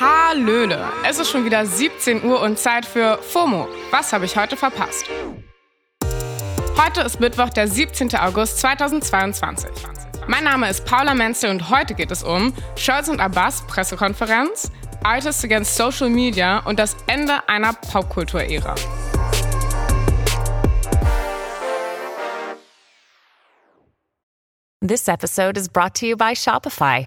Hallöle! Es ist schon wieder 17 Uhr und Zeit für FOMO. Was habe ich heute verpasst? Heute ist Mittwoch, der 17. August 2022. Mein Name ist Paula Menzel und heute geht es um Scholz und Abbas Pressekonferenz, Artists Against Social Media und das Ende einer Popkultur-Ära. This episode is brought to you by Shopify.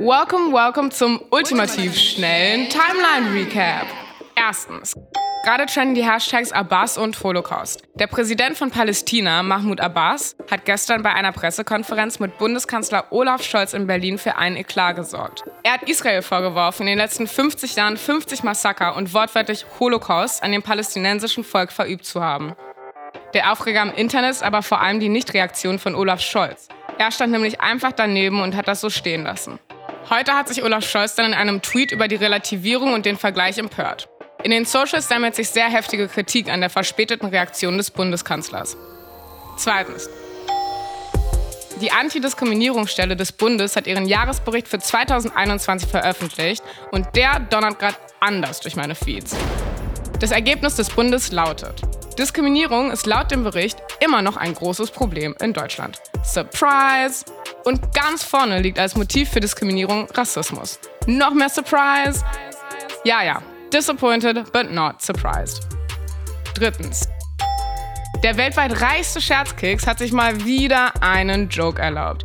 Welcome, welcome zum ultimativ schnellen Timeline Recap. Erstens. Gerade trenden die Hashtags Abbas und Holocaust. Der Präsident von Palästina, Mahmoud Abbas, hat gestern bei einer Pressekonferenz mit Bundeskanzler Olaf Scholz in Berlin für einen Eklat gesorgt. Er hat Israel vorgeworfen, in den letzten 50 Jahren 50 Massaker und wortwörtlich Holocaust an dem palästinensischen Volk verübt zu haben. Der Aufreger im Internet ist aber vor allem die Nichtreaktion von Olaf Scholz. Er stand nämlich einfach daneben und hat das so stehen lassen. Heute hat sich Olaf Scholz dann in einem Tweet über die Relativierung und den Vergleich empört. In den Socials sammelt sich sehr heftige Kritik an der verspäteten Reaktion des Bundeskanzlers. Zweitens. Die Antidiskriminierungsstelle des Bundes hat ihren Jahresbericht für 2021 veröffentlicht und der donnert gerade anders durch meine Feeds. Das Ergebnis des Bundes lautet, Diskriminierung ist laut dem Bericht immer noch ein großes Problem in Deutschland. Surprise! Und ganz vorne liegt als Motiv für Diskriminierung Rassismus. Noch mehr Surprise? Ja, ja. Disappointed, but not surprised. Drittens. Der weltweit reichste Scherzkeks hat sich mal wieder einen Joke erlaubt.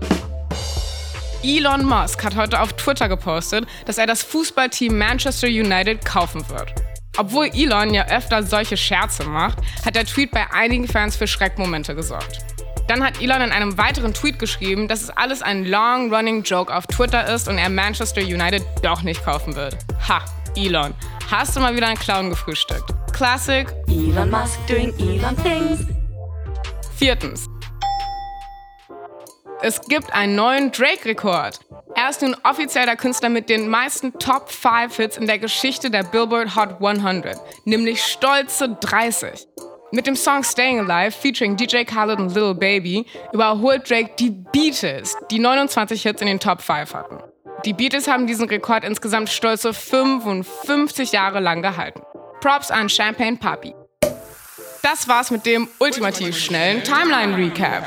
Elon Musk hat heute auf Twitter gepostet, dass er das Fußballteam Manchester United kaufen wird. Obwohl Elon ja öfter solche Scherze macht, hat der Tweet bei einigen Fans für Schreckmomente gesorgt. Dann hat Elon in einem weiteren Tweet geschrieben, dass es alles ein long-running Joke auf Twitter ist und er Manchester United doch nicht kaufen wird. Ha, Elon, hast du mal wieder einen Clown gefrühstückt? Classic. Elon Musk doing Elon things. Viertens. Es gibt einen neuen Drake-Rekord. Er ist nun offiziell der Künstler mit den meisten Top 5 Hits in der Geschichte der Billboard Hot 100, nämlich stolze 30. Mit dem Song Staying Alive featuring DJ Khaled und Lil Baby überholt Drake die Beatles, die 29 Hits in den Top 5 hatten. Die Beatles haben diesen Rekord insgesamt stolze 55 Jahre lang gehalten. Props an Champagne Papi. Das war's mit dem ultimativ schnellen Timeline Recap.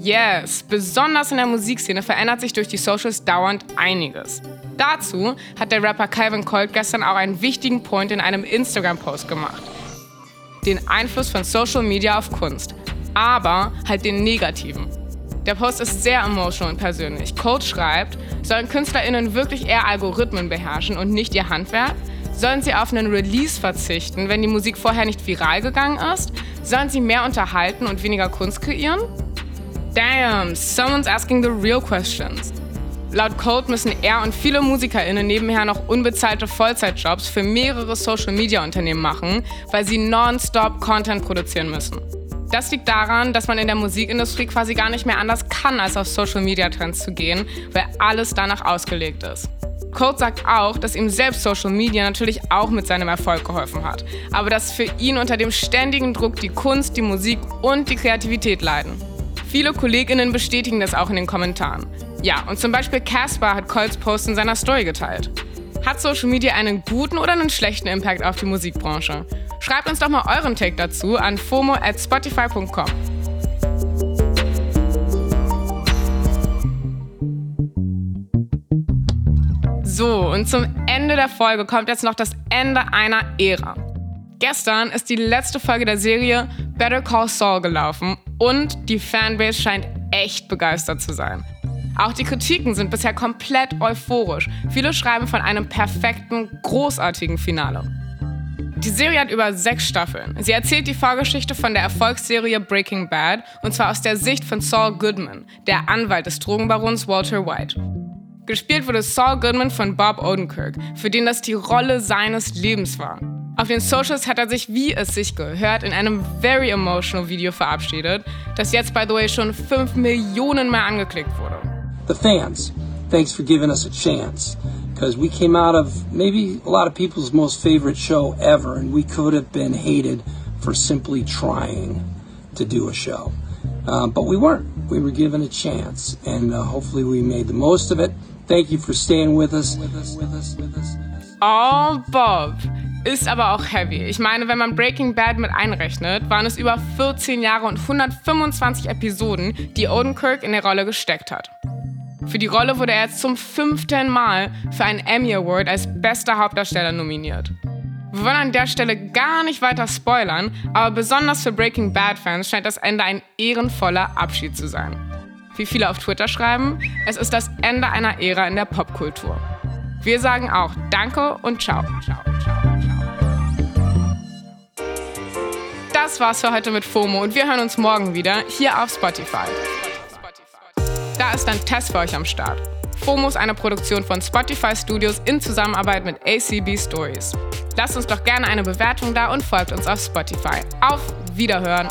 Yes, besonders in der Musikszene verändert sich durch die Socials dauernd einiges. Dazu hat der Rapper Calvin Colt gestern auch einen wichtigen Point in einem Instagram-Post gemacht. Den Einfluss von Social Media auf Kunst. Aber halt den negativen. Der Post ist sehr emotional und persönlich. Colt schreibt, sollen KünstlerInnen wirklich eher Algorithmen beherrschen und nicht ihr Handwerk? Sollen sie auf einen Release verzichten, wenn die Musik vorher nicht viral gegangen ist? Sollen sie mehr unterhalten und weniger Kunst kreieren? Damn, someone's asking the real questions. Laut Code müssen er und viele MusikerInnen nebenher noch unbezahlte Vollzeitjobs für mehrere Social-Media-Unternehmen machen, weil sie nonstop Content produzieren müssen. Das liegt daran, dass man in der Musikindustrie quasi gar nicht mehr anders kann, als auf Social-Media-Trends zu gehen, weil alles danach ausgelegt ist. Code sagt auch, dass ihm selbst Social Media natürlich auch mit seinem Erfolg geholfen hat, aber dass für ihn unter dem ständigen Druck die Kunst, die Musik und die Kreativität leiden. Viele KollegInnen bestätigen das auch in den Kommentaren. Ja, und zum Beispiel Caspar hat Colts Post in seiner Story geteilt. Hat Social Media einen guten oder einen schlechten Impact auf die Musikbranche? Schreibt uns doch mal euren Take dazu an fomo at spotify.com. So, und zum Ende der Folge kommt jetzt noch das Ende einer Ära. Gestern ist die letzte Folge der Serie Better Call Saul gelaufen und die Fanbase scheint echt begeistert zu sein. Auch die Kritiken sind bisher komplett euphorisch. Viele schreiben von einem perfekten, großartigen Finale. Die Serie hat über sechs Staffeln. Sie erzählt die Vorgeschichte von der Erfolgsserie Breaking Bad und zwar aus der Sicht von Saul Goodman, der Anwalt des Drogenbarons Walter White. Gespielt wurde Saul Goodman von Bob Odenkirk, für den das die Rolle seines Lebens war. Auf den Socials hat er sich, wie es sich gehört, in einem very emotional Video verabschiedet, das jetzt, by the way, schon 5 Millionen Mal angeklickt wurde. The fans, thanks for giving us a chance. Because we came out of maybe a lot of people's most favorite show ever, and we could have been hated for simply trying to do a show. Uh, but we weren't. We were given a chance, and uh, hopefully we made the most of it. Thank you for staying with us. With us, with us, with us, Oh, Bob. Ist aber auch heavy. Ich meine, wenn man Breaking Bad mit einrechnet, waren es über 14 Jahre und 125 Episoden, die Odenkirk in der Rolle gesteckt hat. Für die Rolle wurde er jetzt zum fünften Mal für einen Emmy Award als bester Hauptdarsteller nominiert. Wir wollen an der Stelle gar nicht weiter spoilern, aber besonders für Breaking Bad-Fans scheint das Ende ein ehrenvoller Abschied zu sein wie viele auf Twitter schreiben, es ist das Ende einer Ära in der Popkultur. Wir sagen auch Danke und Ciao. Das war's für heute mit FOMO und wir hören uns morgen wieder hier auf Spotify. Da ist ein Test für euch am Start. FOMO ist eine Produktion von Spotify Studios in Zusammenarbeit mit ACB Stories. Lasst uns doch gerne eine Bewertung da und folgt uns auf Spotify. Auf Wiederhören!